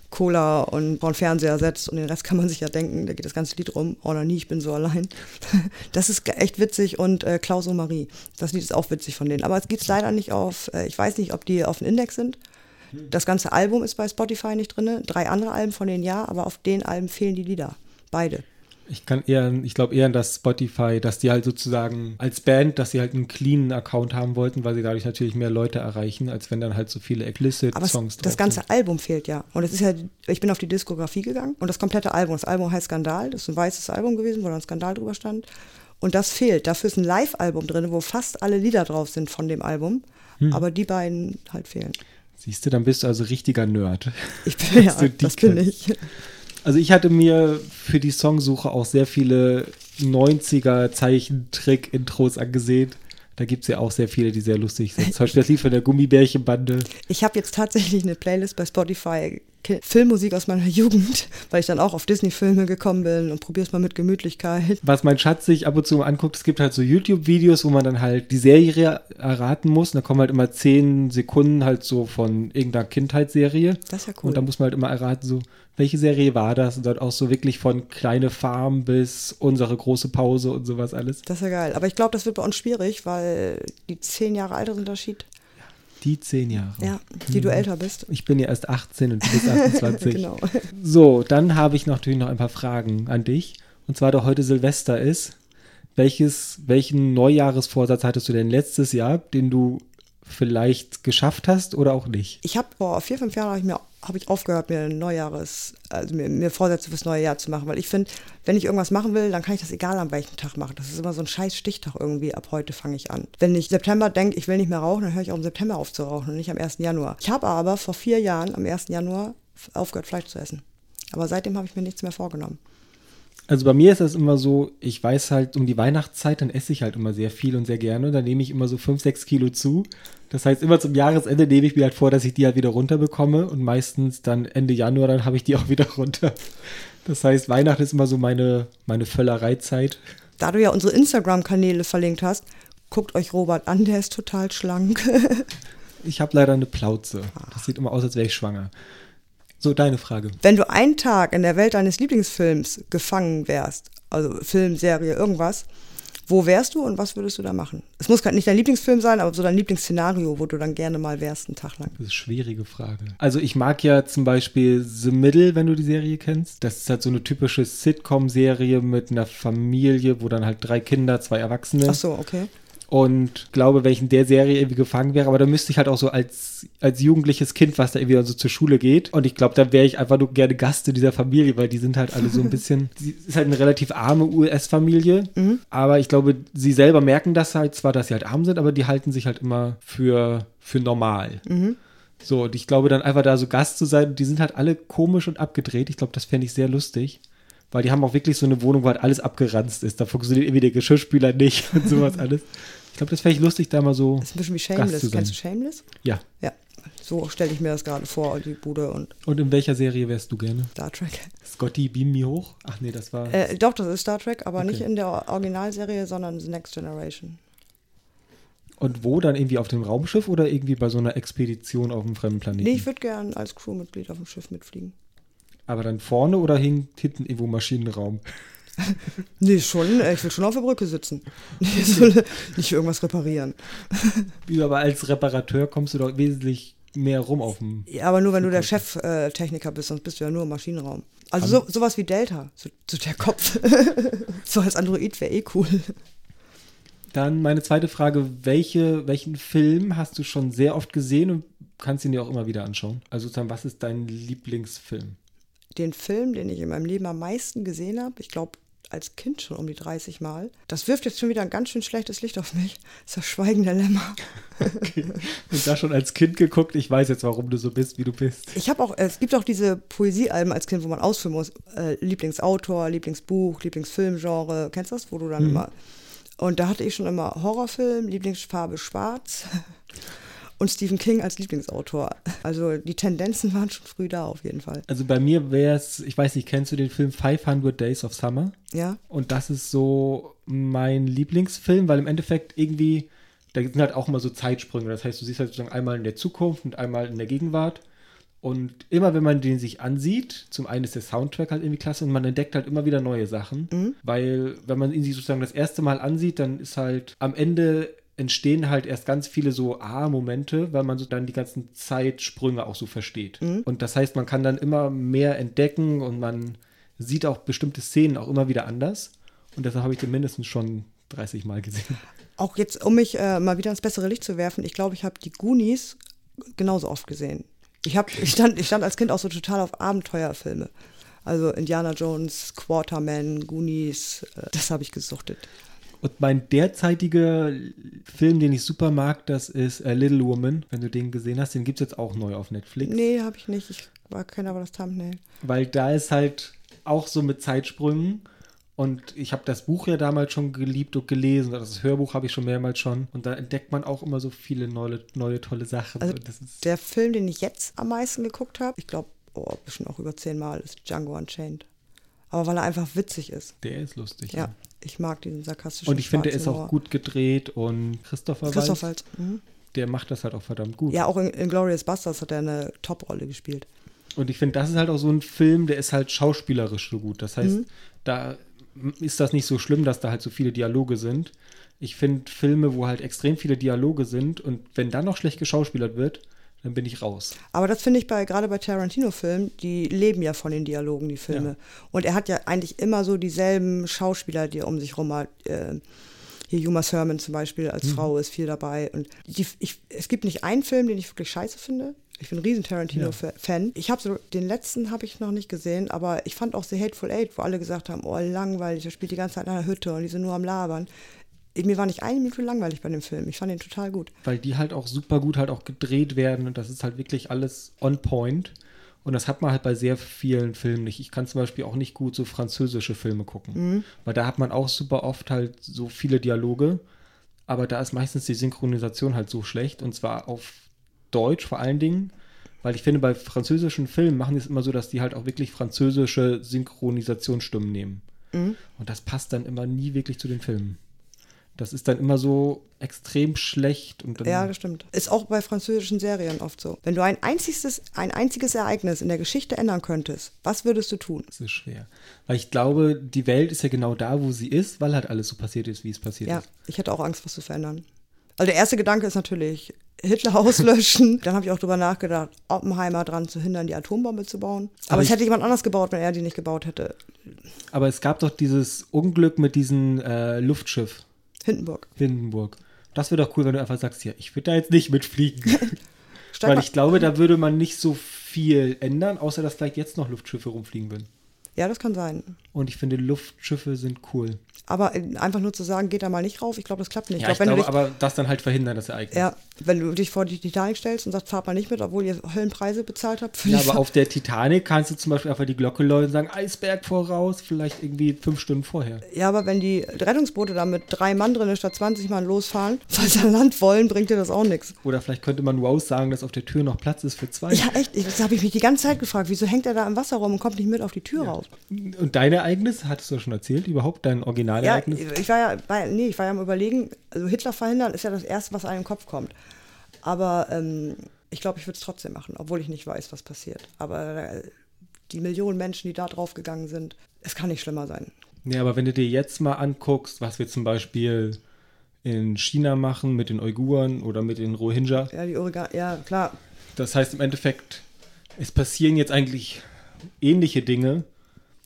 Cola und den Fernseher setzt und den Rest kann man sich ja denken, da geht das ganze Lied rum, Honor Nie, ich bin so allein. (laughs) Das ist echt witzig und äh, Klaus und Marie, das Lied ist auch witzig von denen. Aber es geht leider nicht auf, äh, ich weiß nicht, ob die auf dem Index sind. Das ganze Album ist bei Spotify nicht drin, drei andere Alben von denen ja, aber auf den Alben fehlen die Lieder. Beide. Ich kann eher, ich glaube eher an das Spotify, dass die halt sozusagen als Band, dass sie halt einen cleanen Account haben wollten, weil sie dadurch natürlich mehr Leute erreichen, als wenn dann halt so viele explicit Aber es, drauf das ganze sind. Album fehlt ja. Und es ist ja, ich bin auf die Diskografie gegangen und das komplette Album, das Album heißt Skandal, das ist ein weißes Album gewesen, wo dann Skandal drüber stand. Und das fehlt. Dafür ist ein Live-Album drin, wo fast alle Lieder drauf sind von dem Album. Hm. Aber die beiden halt fehlen. Siehst du, dann bist du also richtiger Nerd. Ich bin, ja, das bin ich. Also ich hatte mir für die Songsuche auch sehr viele 90er Zeichentrick-Intros angesehen. Da gibt es ja auch sehr viele, die sehr lustig sind. Zum Beispiel das Lied von der Gummibärchenbande. Ich habe jetzt tatsächlich eine Playlist bei Spotify, Filmmusik aus meiner (laughs) Jugend, weil ich dann auch auf Disney-Filme gekommen bin und probier's mal mit Gemütlichkeit. Was mein Schatz sich ab und zu mal anguckt, es gibt halt so YouTube-Videos, wo man dann halt die Serie erraten muss. Und da kommen halt immer zehn Sekunden halt so von irgendeiner Kindheitsserie. Das ist ja cool. Und da muss man halt immer erraten, so, welche Serie war das? Und dann auch so wirklich von kleine Farm bis unsere große Pause und sowas alles. Das ist ja geil. Aber ich glaube, das wird bei uns schwierig, weil die zehn Jahre Altersunterschied, Die zehn Jahre. ja, die du älter bist. Ich bin ja erst 18 und du bist (laughs) 28. Genau. So, dann habe ich natürlich noch ein paar Fragen an dich. Und zwar, da heute Silvester ist. Welches, welchen Neujahresvorsatz hattest du denn letztes Jahr, den du vielleicht geschafft hast oder auch nicht? Ich habe vor vier, fünf Jahren habe ich mir habe ich aufgehört, mir Neujahres, also mir, mir Vorsätze fürs neue Jahr zu machen, weil ich finde, wenn ich irgendwas machen will, dann kann ich das egal an welchem Tag machen. Das ist immer so ein scheiß Stichtag irgendwie. Ab heute fange ich an. Wenn ich September denke, ich will nicht mehr rauchen, dann höre ich auch im September auf zu rauchen und nicht am 1. Januar. Ich habe aber vor vier Jahren am 1. Januar aufgehört, Fleisch zu essen. Aber seitdem habe ich mir nichts mehr vorgenommen. Also bei mir ist das immer so, ich weiß halt, um die Weihnachtszeit, dann esse ich halt immer sehr viel und sehr gerne. Dann nehme ich immer so 5, 6 Kilo zu. Das heißt, immer zum Jahresende nehme ich mir halt vor, dass ich die halt wieder runterbekomme. Und meistens dann Ende Januar, dann habe ich die auch wieder runter. Das heißt, Weihnachten ist immer so meine, meine Völlereizeit. Da du ja unsere Instagram-Kanäle verlinkt hast, guckt euch Robert an, der ist total schlank. Ich habe leider eine Plauze. Das sieht immer aus, als wäre ich schwanger. So, deine Frage. Wenn du einen Tag in der Welt deines Lieblingsfilms gefangen wärst, also Film, Serie, irgendwas, wo wärst du und was würdest du da machen? Es muss nicht dein Lieblingsfilm sein, aber so dein Lieblingsszenario, wo du dann gerne mal wärst, einen Tag lang. Das ist eine schwierige Frage. Also ich mag ja zum Beispiel The Middle, wenn du die Serie kennst. Das ist halt so eine typische Sitcom-Serie mit einer Familie, wo dann halt drei Kinder, zwei Erwachsene. Ach so, okay. Und glaube, wenn ich in der Serie irgendwie gefangen wäre, aber da müsste ich halt auch so als, als jugendliches Kind, was da irgendwie so zur Schule geht. Und ich glaube, da wäre ich einfach nur gerne Gast in dieser Familie, weil die sind halt alle so ein (laughs) bisschen, sie ist halt eine relativ arme US-Familie. Aber ich glaube, sie selber merken das halt zwar, dass sie halt arm sind, aber die halten sich halt immer für, für normal. So, und ich glaube dann einfach da so Gast zu sein, die sind halt alle komisch und abgedreht. Ich glaube, das fände ich sehr lustig. Weil die haben auch wirklich so eine Wohnung, wo halt alles abgeranzt ist. Da funktioniert irgendwie der Geschirrspüler nicht und (laughs) sowas alles. Ich glaube, das wäre ich lustig, da mal so. Das ist ein bisschen wie Shameless. Kennst du Shameless? Ja. Ja. So stelle ich mir das gerade vor, die Bude und Und in welcher Serie wärst du gerne? Star Trek. Scotty, beam me hoch? Ach nee, das war. Äh, doch, das ist Star Trek, aber Okay. nicht in der Originalserie, sondern The Next Generation. Und wo dann irgendwie auf dem Raumschiff oder irgendwie bei so einer Expedition auf einem fremden Planeten? Nee, ich würde gern als Crewmitglied auf dem Schiff mitfliegen. Aber dann vorne oder hin, hinten irgendwo Maschinenraum? (laughs) Nee, schon, äh, ich will schon auf der Brücke sitzen. (laughs) Ich will nicht irgendwas reparieren. (laughs) Aber als Reparateur kommst du doch wesentlich mehr rum auf dem. Ja, aber nur wenn du der Cheftechniker bist, sonst bist du ja nur im Maschinenraum. Also so, sowas wie Delta, so, so der Kopf. so als Android wäre eh cool. Dann meine zweite Frage: welche, Welchen Film hast du schon sehr oft gesehen und kannst ihn dir auch immer wieder anschauen? Also sozusagen, was ist dein Lieblingsfilm? Den Film, den ich in meinem Leben am meisten gesehen habe, ich glaube als Kind schon um die 30 Mal, das wirft jetzt schon wieder ein ganz schön schlechtes Licht auf mich, ist das Schweigen der Lämmer. (laughs) Und da schon als Kind geguckt, ich weiß jetzt, warum du so bist, wie du bist. Ich habe auch, es gibt auch diese Poesiealben als Kind, wo man ausfüllen muss, äh, Lieblingsautor, Lieblingsbuch, Lieblingsfilmgenre, kennst du das, wo du dann immer, und da hatte ich schon immer Horrorfilm, Lieblingsfarbe schwarz und Stephen King als Lieblingsautor. Also die Tendenzen waren schon früh da auf jeden Fall. Also bei mir wäre es, ich weiß nicht, kennst du den Film 500 Days of Summer? Ja, Und das ist so mein Lieblingsfilm, weil im Endeffekt irgendwie, da sind halt auch immer so Zeitsprünge. Das heißt, du siehst halt sozusagen einmal in der Zukunft und einmal in der Gegenwart. Und immer wenn man den sich ansieht, zum einen ist der Soundtrack halt irgendwie klasse und man entdeckt halt immer wieder neue Sachen. Weil wenn man ihn sich sozusagen das erste Mal ansieht, dann ist halt am Ende entstehen halt erst ganz viele so Ah-Momente, weil man so dann die ganzen Zeitsprünge auch so versteht. Und das heißt, man kann dann immer mehr entdecken und man sieht auch bestimmte Szenen auch immer wieder anders. Und deshalb habe ich den mindestens schon 30 Mal gesehen. auch jetzt, um mich äh, mal wieder ins bessere Licht zu werfen, ich glaube, ich habe die Goonies genauso oft gesehen. Ich, hab, ich, stand, ich stand als Kind auch so total auf Abenteuerfilme. Also Indiana Jones, Quarterman, Goonies, äh, das habe ich gesuchtet. Und mein derzeitiger Film, den ich super mag, das ist A Little Woman. Wenn du den gesehen hast, den gibt es jetzt auch neu auf Netflix. Nee, habe ich nicht. Ich war keiner aber das Thumbnail. Weil da ist halt auch so mit Zeitsprüngen. Und ich habe das Buch ja damals schon geliebt und gelesen. Das Hörbuch habe ich schon mehrmals schon. Und da entdeckt man auch immer so viele neue, neue tolle Sachen. Also der Film, den ich jetzt am meisten geguckt habe, ich glaube, oh, bestimmt auch über zehnmal, ist Django Unchained. Aber weil er einfach witzig ist. der ist lustig. Ja, ich mag diesen sarkastischen Und ich finde, der ist auch gut gedreht. Und Christopher, Christoph Waltz. Mhm. der macht das halt auch verdammt gut. Ja, auch in, in Glorious Bastards hat er eine Top-Rolle gespielt. Und ich finde, das ist halt auch so ein Film, der ist halt schauspielerisch so gut. Das heißt, da ist das nicht so schlimm, dass da halt so viele Dialoge sind. Ich finde Filme, wo halt extrem viele Dialoge sind und wenn dann noch schlecht geschauspielert wird, dann bin ich raus. Aber das finde ich bei gerade bei Tarantino-Filmen, die leben ja von den Dialogen, die Filme. Ja. Und er hat ja eigentlich immer so dieselben Schauspieler, die um sich rum hat. Äh, hier Uma Thurman zum Beispiel Mhm. als Frau ist viel dabei. Und die, ich, es gibt nicht einen Film, den ich wirklich scheiße finde. Ich bin ein riesen Tarantino-Fan. Ich habe so, den letzten habe ich noch nicht gesehen, aber ich fand auch The Hateful Eight, wo alle gesagt haben, oh langweilig, er spielt die ganze Zeit in einer Hütte und die sind nur am Labern. Mir war nicht eine Minute langweilig bei dem Film. Ich fand ihn total gut. Weil die halt auch super gut halt auch gedreht werden und das ist halt wirklich alles on point. Und das hat man halt bei sehr vielen Filmen nicht. Ich kann zum Beispiel auch nicht gut so französische Filme gucken. Weil da hat man auch super oft halt so viele Dialoge. Aber da ist meistens die Synchronisation halt so schlecht. Und zwar auf Deutsch vor allen Dingen. Weil ich finde, bei französischen Filmen machen die es immer so, dass die halt auch wirklich französische Synchronisationsstimmen nehmen. Und das passt dann immer nie wirklich zu den Filmen. Das ist dann immer so extrem schlecht und dann Ja, das stimmt. Ist auch bei französischen Serien oft so. Wenn du ein einziges, ein einziges Ereignis in der Geschichte ändern könntest, was würdest du tun? Das ist schwer. Weil ich glaube, die Welt ist ja genau da, wo sie ist, weil halt alles so passiert ist, wie es passiert Ja, ist. ich hätte auch Angst, was zu verändern. Also der erste Gedanke ist natürlich Hitler (laughs) auslöschen. Dann habe ich auch drüber nachgedacht, Oppenheimer daran zu hindern, die Atombombe zu bauen. Aber, Aber es hätte jemand anders gebaut, wenn er die nicht gebaut hätte. Aber es gab doch dieses Unglück mit diesem äh, Luftschiff Hindenburg. Hindenburg. Das wäre doch cool, wenn du einfach sagst, ja, ich würde da jetzt nicht mitfliegen. (laughs) Weil ich glaube, da würde man nicht so viel ändern, außer dass vielleicht jetzt noch Luftschiffe rumfliegen würden. Ja, das kann sein. Und ich finde, Luftschiffe sind cool. Aber äh, einfach nur zu sagen, geht da mal nicht rauf, ich glaube, das klappt nicht. Ja, ich, glaub, wenn glaube, dich, aber das dann halt verhindern, das Ereignis. ja, wenn du dich vor die Titanic stellst und sagst, fahrt mal nicht mit, obwohl ihr Höllenpreise bezahlt habt. Ja, aber auf der Titanic kannst du zum Beispiel einfach die Glocke läuten und sagen, Eisberg voraus, vielleicht irgendwie fünf Stunden vorher. ja, aber wenn die Rettungsboote da mit drei Mann drin statt 20 Mann losfahren, (laughs) sie an Land wollen, bringt dir das auch nichts. Oder vielleicht könnte man Rose sagen, dass auf der Tür noch Platz ist für zwei. Ja, echt, ich- das habe ich mich die ganze Zeit gefragt. Wieso hängt er da im Wasser rum und kommt nicht mit auf die Tür raus? Und dein Ereignis, hattest du das schon erzählt, überhaupt dein Ja, Originalereignis? ich war ja, war, nee, ich war ja am überlegen, also Hitler verhindern ist ja das Erste, was einem im Kopf kommt. Aber ähm, ich glaube, ich würde es trotzdem machen, obwohl ich nicht weiß, was passiert. Aber äh, die Millionen Menschen, die da drauf gegangen sind, es kann nicht schlimmer sein. Ja, aber wenn du dir jetzt mal anguckst, was wir zum Beispiel in China machen mit den Uiguren oder mit den Rohingya, Ja, die Oregon, ja, klar. das heißt im Endeffekt, es passieren jetzt eigentlich ähnliche Dinge,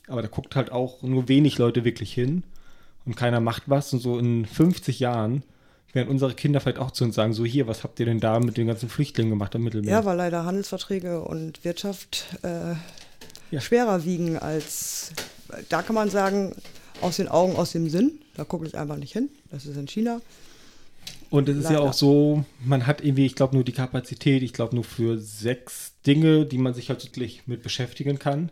aber da guckt halt auch nur wenig Leute wirklich hin und keiner macht was und so in 50 Jahren werden unsere Kinder vielleicht auch zu uns sagen, so hier, was habt ihr denn da mit den ganzen Flüchtlingen gemacht am Mittelmeer? Ja, weil leider Handelsverträge und Wirtschaft äh, Ja. schwerer wiegen als, da kann man sagen, aus den Augen, aus dem Sinn. Da gucke ich einfach nicht hin. Das ist in China. Und es ist ja Leider. auch so, man hat irgendwie, ich glaube, nur die Kapazität, ich glaube, nur für sechs Dinge, die man sich halt wirklich mit beschäftigen kann.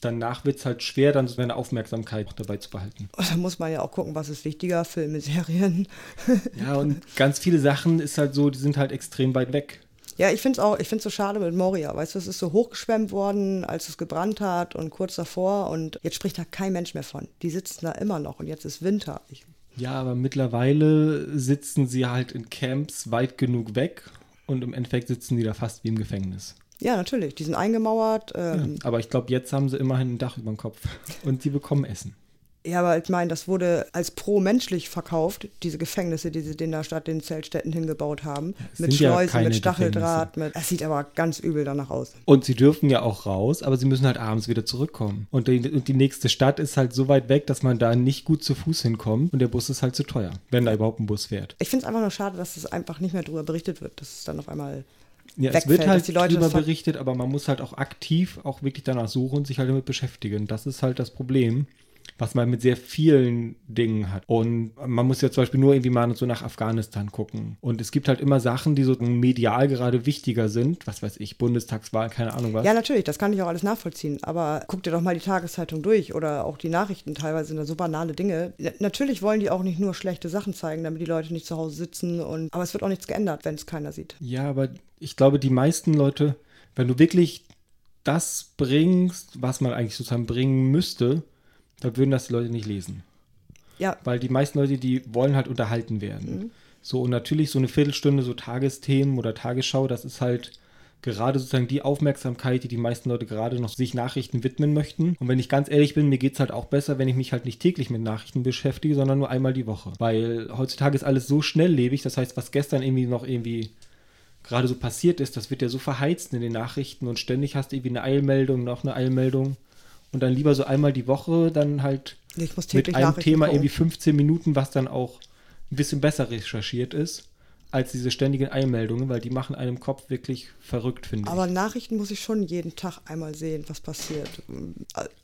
Danach wird es halt schwer, dann seine Aufmerksamkeit dabei zu behalten. Und da muss man ja auch gucken, was ist wichtiger, Filme, Serien. (laughs) Ja, und ganz viele Sachen ist halt so, die sind halt extrem weit weg. Ja, ich finde es auch, ich finde so schade mit Moria. Weißt du, es ist so hochgeschwemmt worden, als es gebrannt hat und kurz davor und jetzt spricht da kein Mensch mehr von. Die sitzen da immer noch und jetzt ist Winter. Ich, Ja, aber mittlerweile sitzen sie halt in Camps weit genug weg und im Endeffekt sitzen die da fast wie im Gefängnis. Ja, natürlich, die sind eingemauert. Ähm, Aber ich glaube, jetzt haben sie immerhin ein Dach über dem Kopf (laughs) und sie bekommen Essen. ja. aber ich meine, das wurde als pro-menschlich verkauft, diese Gefängnisse, die sie in der Stadt, den Zeltstätten hingebaut haben. es mit ja Schleusen, keine mit Stacheldraht, mit. Das sieht aber ganz übel danach aus. Und sie dürfen ja auch raus, aber sie müssen halt abends wieder zurückkommen. Und die, und die nächste Stadt ist halt so weit weg, dass man da nicht gut zu Fuß hinkommt und der Bus ist halt zu teuer, wenn da überhaupt ein Bus fährt. Ich finde es einfach nur schade, dass es einfach nicht mehr darüber berichtet wird, dass es dann auf einmal Ja, es wegfällt, wird halt dass die Leute ver- berichtet, aber man muss halt auch aktiv auch wirklich danach suchen und sich halt damit beschäftigen. Das ist halt das Problem, was man mit sehr vielen Dingen hat. Und man muss ja zum Beispiel nur irgendwie mal so nach Afghanistan gucken. Und es gibt halt immer Sachen, die so medial gerade wichtiger sind. Was weiß ich, Bundestagswahl, keine Ahnung was. Ja, natürlich, das kann ich auch alles nachvollziehen. Aber guck dir doch mal die Tageszeitung durch oder auch die Nachrichten. Teilweise sind da so banale Dinge. Natürlich wollen die auch nicht nur schlechte Sachen zeigen, damit die Leute nicht zu Hause sitzen. Und, aber es wird auch nichts geändert, wenn es keiner sieht. Ja, aber ich glaube, die meisten Leute, wenn du wirklich das bringst, was man eigentlich sozusagen bringen müsste, dann würden das die Leute nicht lesen. Ja, Weil die meisten Leute, die wollen halt unterhalten werden. So, und natürlich so eine Viertelstunde so Tagesthemen oder Tagesschau, das ist halt gerade sozusagen die Aufmerksamkeit, die die meisten Leute gerade noch sich Nachrichten widmen möchten. Und wenn ich ganz ehrlich bin, mir geht es halt auch besser, wenn ich mich halt nicht täglich mit Nachrichten beschäftige, sondern nur einmal die Woche. Weil heutzutage ist alles so schnelllebig, das heißt, was gestern irgendwie noch irgendwie gerade so passiert ist, das wird ja so verheizt in den Nachrichten und ständig hast du irgendwie eine Eilmeldung, noch eine Eilmeldung. Und dann lieber so einmal die Woche, dann halt mit einem Thema gucken. irgendwie 15 Minuten, was dann auch ein bisschen besser recherchiert ist, als diese ständigen Einmeldungen, weil die machen einem Kopf wirklich verrückt, finde Aber ich. Nachrichten muss ich schon jeden Tag einmal sehen, was passiert.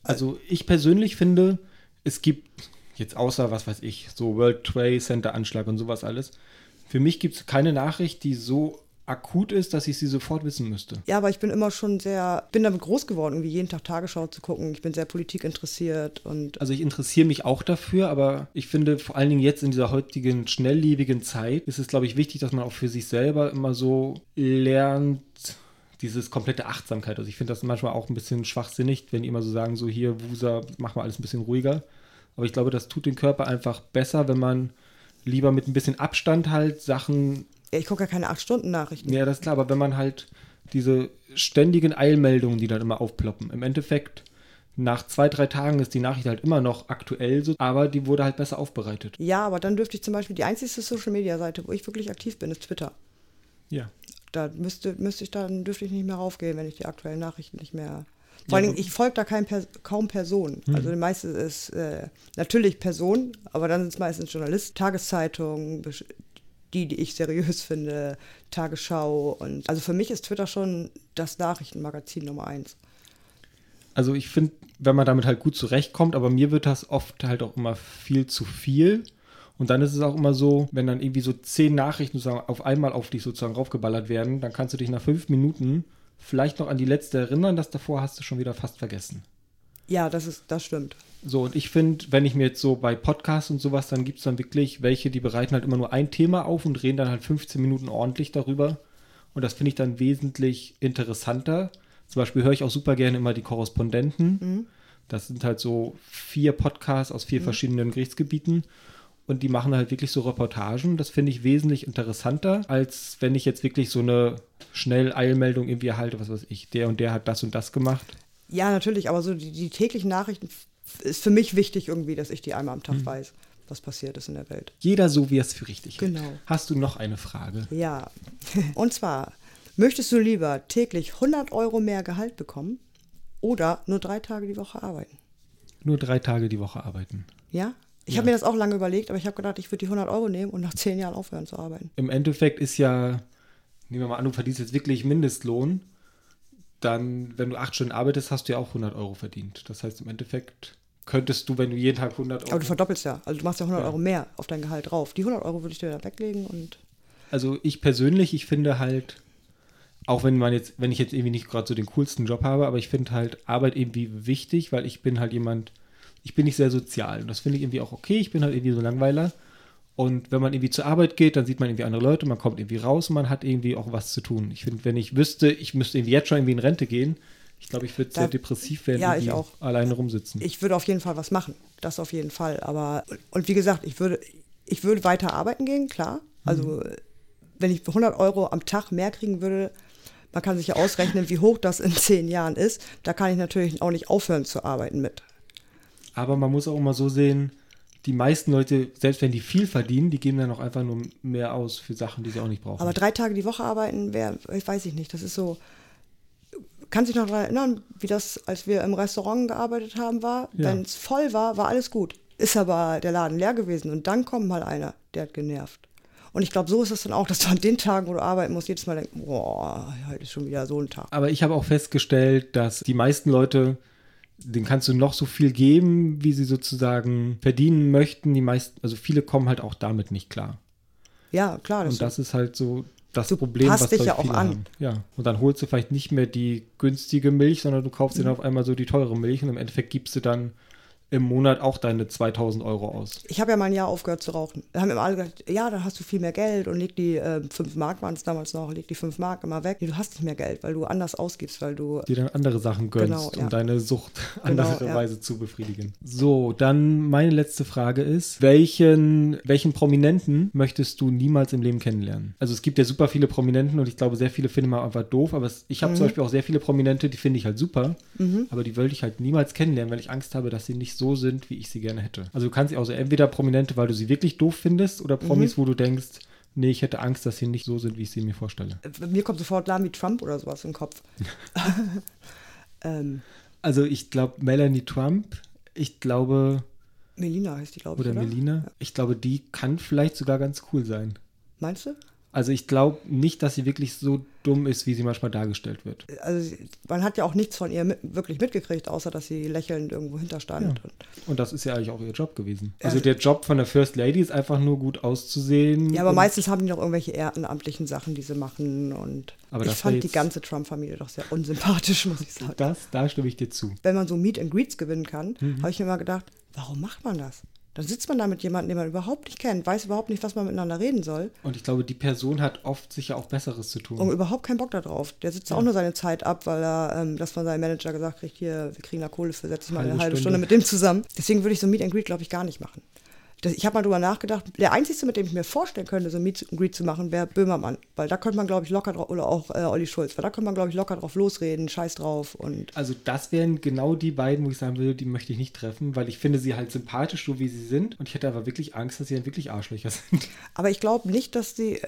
Also ich persönlich finde, es gibt jetzt außer, was weiß ich, so World Trade Center Anschlag und sowas alles, für mich gibt es keine Nachricht, die so akut ist, dass ich sie sofort wissen müsste. Ja, aber ich bin immer schon sehr, bin damit groß geworden, irgendwie jeden Tag Tagesschau zu gucken. Ich bin sehr Politik interessiert und Also ich interessiere mich auch dafür, aber ich finde vor allen Dingen jetzt in dieser heutigen schnelllebigen Zeit ist es, glaube ich, wichtig, dass man auch für sich selber immer so lernt, dieses komplette Achtsamkeit. Also ich finde das manchmal auch ein bisschen schwachsinnig, wenn die immer so sagen, so hier, Wusa, mach mal alles ein bisschen ruhiger. Aber ich glaube, das tut den Körper einfach besser, wenn man lieber mit ein bisschen Abstand halt Sachen ich gucke ja keine acht Stunden Nachrichten. ja, das ist klar, aber wenn man halt diese ständigen Eilmeldungen, die dann immer aufploppen, im Endeffekt nach zwei, drei Tagen ist die Nachricht halt immer noch aktuell, so, aber die wurde halt besser aufbereitet. Ja, aber dann dürfte ich zum Beispiel, die einzige Social-Media-Seite, wo ich wirklich aktiv bin, ist Twitter. Ja. Da müsste, müsste ich dann, dürfte ich nicht mehr raufgehen, wenn ich die aktuellen Nachrichten nicht mehr. Vor allen Dingen, ich folge da kein, kaum Personen. Also die meiste ist äh, natürlich Personen, aber dann sind es meistens Journalisten, Tageszeitungen, die, die ich seriös finde, Tagesschau und also für mich ist Twitter schon das Nachrichtenmagazin Nummer eins. Also ich finde, wenn man damit halt gut zurechtkommt, aber mir wird das oft halt auch immer viel zu viel. Und dann ist es auch immer so, wenn dann irgendwie so zehn Nachrichten sozusagen auf einmal auf dich sozusagen raufgeballert werden, dann kannst du dich nach fünf Minuten vielleicht noch an die letzte erinnern, das davor hast du schon wieder fast vergessen. Ja, das ist, das stimmt. So, und ich finde, wenn ich mir jetzt so bei Podcasts und sowas, dann gibt es dann wirklich welche, die bereiten halt immer nur ein Thema auf und reden dann halt 15 Minuten ordentlich darüber. Und das finde ich dann wesentlich interessanter. Zum Beispiel höre ich auch super gerne immer die Korrespondenten. Mhm. Das sind halt so vier Podcasts aus vier mhm. verschiedenen Gerichtsgebieten. Und die machen halt wirklich so Reportagen. Das finde ich wesentlich interessanter, als wenn ich jetzt wirklich so eine schnell Eilmeldung irgendwie erhalte, was weiß ich, der und der hat das und das gemacht. Ja, natürlich, aber so die, die täglichen Nachrichten ist für mich wichtig irgendwie, dass ich die einmal am Tag mhm. weiß, was passiert ist in der Welt. Jeder so, wie er es für richtig genau. hält. Hast du noch eine Frage? Ja. (laughs) Und zwar, möchtest du lieber täglich 100 Euro mehr Gehalt bekommen oder nur drei Tage die Woche arbeiten? Nur drei Tage die Woche arbeiten. Ja? Ich ja. habe mir das auch lange überlegt, aber ich habe gedacht, ich würde die 100 Euro nehmen und nach zehn Jahren aufhören zu arbeiten. Im Endeffekt ist ja, nehmen wir mal an, du verdienst jetzt wirklich Mindestlohn dann, wenn du acht Stunden arbeitest, hast du ja auch 100 Euro verdient. Das heißt, im Endeffekt könntest du, wenn du jeden Tag 100 Euro. Aber du verdoppelst ja. Also du machst ja 100 ja. Euro mehr auf dein Gehalt drauf. Die 100 Euro würde ich dir da weglegen und. Also ich persönlich, ich finde halt, auch wenn man jetzt, wenn ich jetzt irgendwie nicht gerade so den coolsten Job habe, aber ich finde halt Arbeit irgendwie wichtig, weil ich bin halt jemand, ich bin nicht sehr sozial. Und das finde ich irgendwie auch okay. Ich bin halt irgendwie so Langweiler. Und wenn man irgendwie zur Arbeit geht, dann sieht man irgendwie andere Leute, man kommt irgendwie raus und man hat irgendwie auch was zu tun. Ich finde, wenn ich wüsste, ich müsste irgendwie jetzt schon irgendwie in Rente gehen, ich glaube, ich würde sehr depressiv werden, ja, ich auch. alleine rumsitzen. Ich würde auf jeden Fall was machen. Das auf jeden Fall. Aber, und wie gesagt, ich würde, ich würde weiter arbeiten gehen, klar. Also, mhm. wenn ich 100 Euro am Tag mehr kriegen würde, man kann sich ja ausrechnen, wie hoch das in zehn Jahren ist. Da kann ich natürlich auch nicht aufhören zu arbeiten mit. Aber man muss auch immer so sehen, die meisten Leute, selbst wenn die viel verdienen, die geben dann auch einfach nur mehr aus für Sachen, die sie auch nicht brauchen. Aber drei Tage die Woche arbeiten wäre, weiß ich nicht, das ist so. Kann sich noch daran erinnern, wie das, als wir im Restaurant gearbeitet haben, war? Ja. Wenn es voll war, war alles gut. Ist aber der Laden leer gewesen und dann kommt mal einer, der hat genervt. Und ich glaube, so ist es dann auch, dass du an den Tagen, wo du arbeiten musst, jedes Mal denkst, boah, heute ist schon wieder so ein Tag. Aber ich habe auch festgestellt, dass die meisten Leute den kannst du noch so viel geben, wie sie sozusagen verdienen möchten. Die meisten, also viele kommen halt auch damit nicht klar. Ja, klar. Das und das ist halt so das du Problem, was dich ja auch an. Haben. Ja, und dann holst du vielleicht nicht mehr die günstige Milch, sondern du kaufst mhm. dir dann auf einmal so die teure Milch und im Endeffekt gibst du dann im Monat auch deine 2000 Euro aus. Ich habe ja mal ein Jahr aufgehört zu rauchen. Da haben immer alle gesagt, ja, dann hast du viel mehr Geld und leg die äh, 5 Mark, waren es damals noch, leg die 5 Mark immer weg. Nee, du hast nicht mehr Geld, weil du anders ausgibst, weil du... Dir dann andere Sachen gönnst, genau, ja. um deine Sucht (laughs) genau, andere ja. Weise zu befriedigen. So, dann meine letzte Frage ist, welchen, welchen Prominenten möchtest du niemals im Leben kennenlernen? Also es gibt ja super viele Prominenten und ich glaube, sehr viele finden man einfach doof, aber es, ich habe mhm. zum Beispiel auch sehr viele Prominente, die finde ich halt super, mhm. aber die wollte ich halt niemals kennenlernen, weil ich Angst habe, dass sie nicht so sind, wie ich sie gerne hätte. Also du kannst sie also entweder Prominente, weil du sie wirklich doof findest, oder Promis, mhm. wo du denkst, nee, ich hätte Angst, dass sie nicht so sind, wie ich sie mir vorstelle. Mir kommt sofort Lamy Trump oder sowas im Kopf. (laughs) ähm. Also ich glaube Melanie Trump, ich glaube. Melina heißt die, glaube ich. Oder, oder Melina. Ich glaube, die kann vielleicht sogar ganz cool sein. Meinst du? Also ich glaube nicht, dass sie wirklich so dumm ist, wie sie manchmal dargestellt wird. Also man hat ja auch nichts von ihr mit, wirklich mitgekriegt, außer dass sie lächelnd irgendwo hinterstand. Ja. Und das ist ja eigentlich auch ihr Job gewesen. Also der Job von der First Lady ist einfach nur gut auszusehen. Ja, aber meistens haben die noch irgendwelche ehrenamtlichen Sachen, die sie machen. Und aber ich fand die ganze Trump-Familie doch sehr unsympathisch, (laughs) muss ich sagen. Das, da stimme ich dir zu. Wenn man so Meet and Greets gewinnen kann, mhm. habe ich mir immer gedacht, warum macht man das? Dann sitzt man da mit jemandem, den man überhaupt nicht kennt, weiß überhaupt nicht, was man miteinander reden soll. Und ich glaube, die Person hat oft sicher auch Besseres zu tun. Und überhaupt keinen Bock darauf. Der sitzt ja. auch nur seine Zeit ab, weil er, ähm, das von seinem Manager gesagt kriegt, hier, wir kriegen da Kohle für, setz dich mal eine halbe Stunde. Stunde mit dem zusammen. Deswegen würde ich so Meet and Greet, glaube ich, gar nicht machen ich habe mal drüber nachgedacht, der einzige, mit dem ich mir vorstellen könnte, so ein Meet and Greet zu machen, wäre Böhmermann. Weil da könnte man, glaube ich, locker drauf, oder auch äh, Olli Schulz, weil da könnte man, glaube ich, locker drauf losreden, scheiß drauf. Und also das wären genau die beiden, wo ich sagen würde, die möchte ich nicht treffen, weil ich finde sie halt sympathisch, so wie sie sind. Und ich hätte aber wirklich Angst, dass sie halt wirklich Arschlöcher sind. (laughs) Aber ich glaube nicht, dass sie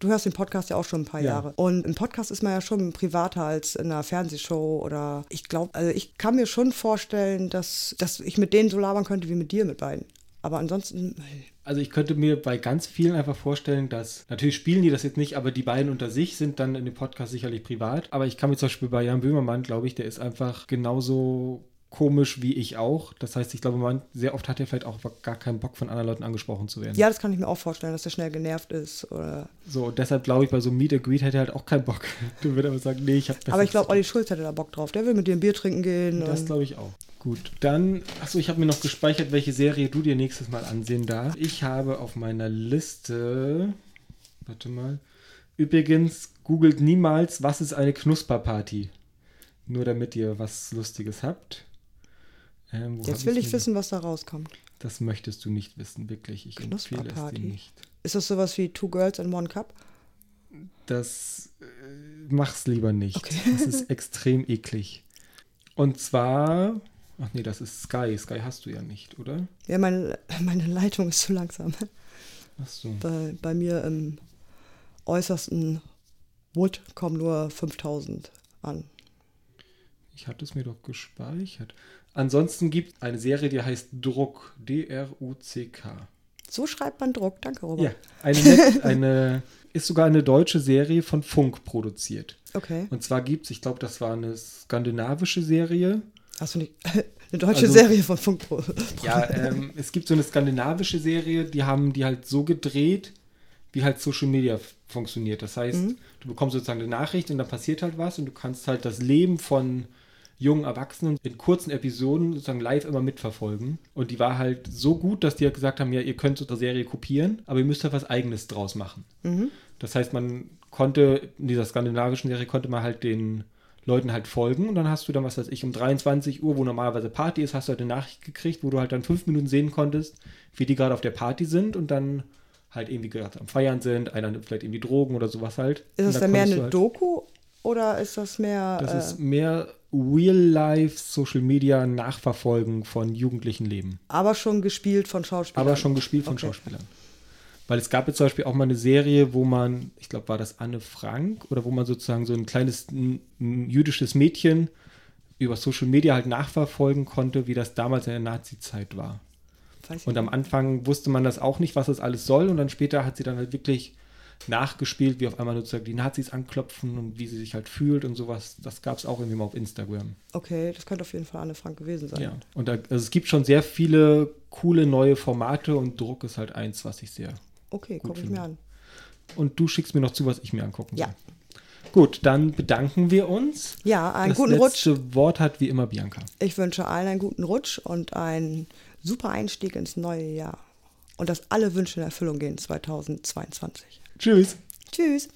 Du hörst den Podcast ja auch schon ein paar ja. Jahre. Und im Podcast ist man ja schon privater als in einer Fernsehshow oder ich glaube, also ich kann mir schon vorstellen, dass, dass ich mit denen so labern könnte wie mit dir mit beiden. Aber ansonsten. Also ich könnte mir bei ganz vielen einfach vorstellen, dass, natürlich spielen die das jetzt nicht, aber die beiden unter sich sind dann in dem Podcast sicherlich privat. Aber ich kann mir zum Beispiel bei Jan Böhmermann, glaube ich, der ist einfach genauso komisch wie ich auch. Das heißt, ich glaube, man, sehr oft hat er vielleicht auch gar keinen Bock, von anderen Leuten angesprochen zu werden. Ja, das kann ich mir auch vorstellen, dass er schnell genervt ist. Oder so, deshalb glaube ich, bei so Meet and Greet hätte er halt auch keinen Bock. (laughs) Du würdest aber sagen, nee, ich habe Aber ich glaube, Olli Schulz hätte da Bock drauf. Der will mit dir ein Bier trinken gehen. Das glaube ich auch. Gut, dann, achso, ich habe mir noch gespeichert, welche Serie du dir nächstes Mal ansehen darfst. Ich habe auf meiner Liste, warte mal, übrigens, googelt niemals, was ist eine Knusperparty? Nur damit ihr was Lustiges habt. Ähm, Jetzt will ich wissen, was da rauskommt. Das möchtest du nicht wissen, wirklich. Ich empfehle es dir nicht. Ist das sowas wie Two Girls in One Cup? Das äh, mach's lieber nicht. Okay. Das ist (laughs) extrem eklig. Und zwar, ach nee, das ist Sky. Sky hast du ja nicht, oder? Ja, meine, (laughs) meine Leitung ist zu langsam. Ach so. Bei, bei mir im äußersten Wood kommen nur 5000 an. Ich hatte es mir doch gespeichert. Ansonsten gibt es eine Serie, die heißt Druck. D-R-U-C-K. So schreibt man Druck. Danke, Robert. Ja, eine, eine, (laughs) ist sogar eine deutsche Serie von Funk produziert. Okay. Und zwar gibt es, ich glaube, das war eine skandinavische Serie. Hast du nicht. (laughs) Eine deutsche also, Serie von Funk. ja, ähm, es gibt so eine skandinavische Serie, die haben die halt so gedreht, wie halt Social Media funktioniert. Das heißt, mhm. du bekommst sozusagen eine Nachricht und dann passiert halt was und du kannst halt das Leben von jungen Erwachsenen in kurzen Episoden sozusagen live immer mitverfolgen. Und die war halt so gut, dass die halt gesagt haben, ja, ihr könnt unsere Serie kopieren, aber ihr müsst da was eigenes draus machen. Mhm. Das heißt, man konnte, in dieser skandinavischen Serie konnte man halt den Leuten halt folgen und dann hast du dann, was weiß ich, um 23 Uhr, wo normalerweise Party ist, hast du halt eine Nachricht gekriegt, wo du halt dann fünf Minuten sehen konntest, wie die gerade auf der Party sind und dann halt irgendwie gerade am Feiern sind, einer nimmt vielleicht irgendwie Drogen oder sowas halt. Ist das dann mehr eine halt Doku oder ist das mehr. Das äh, ist mehr Real-Life Social Media Nachverfolgen von jugendlichen Leben. Aber schon gespielt von Schauspielern. Aber schon gespielt von okay. Schauspielern. Weil es gab jetzt zum Beispiel auch mal eine Serie, wo man, ich glaube, war das Anne Frank, oder wo man sozusagen so ein kleines ein, ein jüdisches Mädchen über Social Media halt nachverfolgen konnte, wie das damals in der Nazi-Zeit war. Und am Anfang wusste man das auch nicht, was das alles soll. Und dann später hat sie dann halt wirklich nachgespielt, wie auf einmal sozusagen die Nazis anklopfen und wie sie sich halt fühlt und sowas. Das gab es auch irgendwie mal auf Instagram. Okay, das könnte auf jeden Fall Anne Frank gewesen sein. Ja, und da, also es gibt schon sehr viele coole neue Formate und Druck ist halt eins, was ich sehr. Okay, gucke ich mir an. Und du schickst mir noch zu, was ich mir angucken soll. Ja. Gut, dann bedanken wir uns. Ja, einen das guten Rutsch. Das letzte Wort hat wie immer Bianca. Ich wünsche allen einen guten Rutsch und einen super Einstieg ins neue Jahr. Und dass alle Wünsche in Erfüllung gehen 2022. Tschüss. Tschüss.